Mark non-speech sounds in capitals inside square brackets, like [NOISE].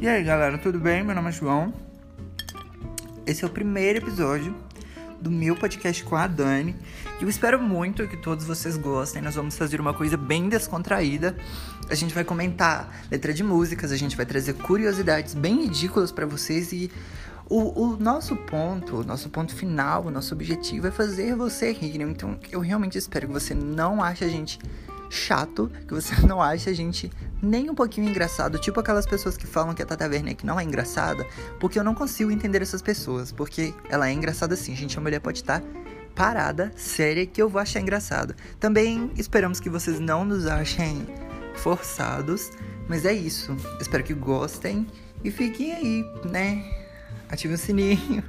E aí galera, tudo bem? Meu nome é João. Esse é o primeiro episódio do meu podcast com a Dani. Eu espero muito que todos vocês gostem. Nós vamos fazer uma coisa bem descontraída. A gente vai comentar letra de músicas, a gente vai trazer curiosidades bem ridículas para vocês e o, o, nosso ponto, o nosso ponto final, o nosso objetivo é fazer você rir. Então eu realmente espero que você não ache a gente chato, que você [LAUGHS] não ache a gente nem um pouquinho engraçado, tipo aquelas pessoas que falam que a Tata Werneck não é engraçada, porque eu não consigo entender essas pessoas, porque ela é engraçada sim, gente, a mulher pode estar parada, séria, que eu vou achar engraçado. Também esperamos que vocês não nos achem forçados, mas é isso. Espero que gostem e fiquem aí, né? Ative o sininho.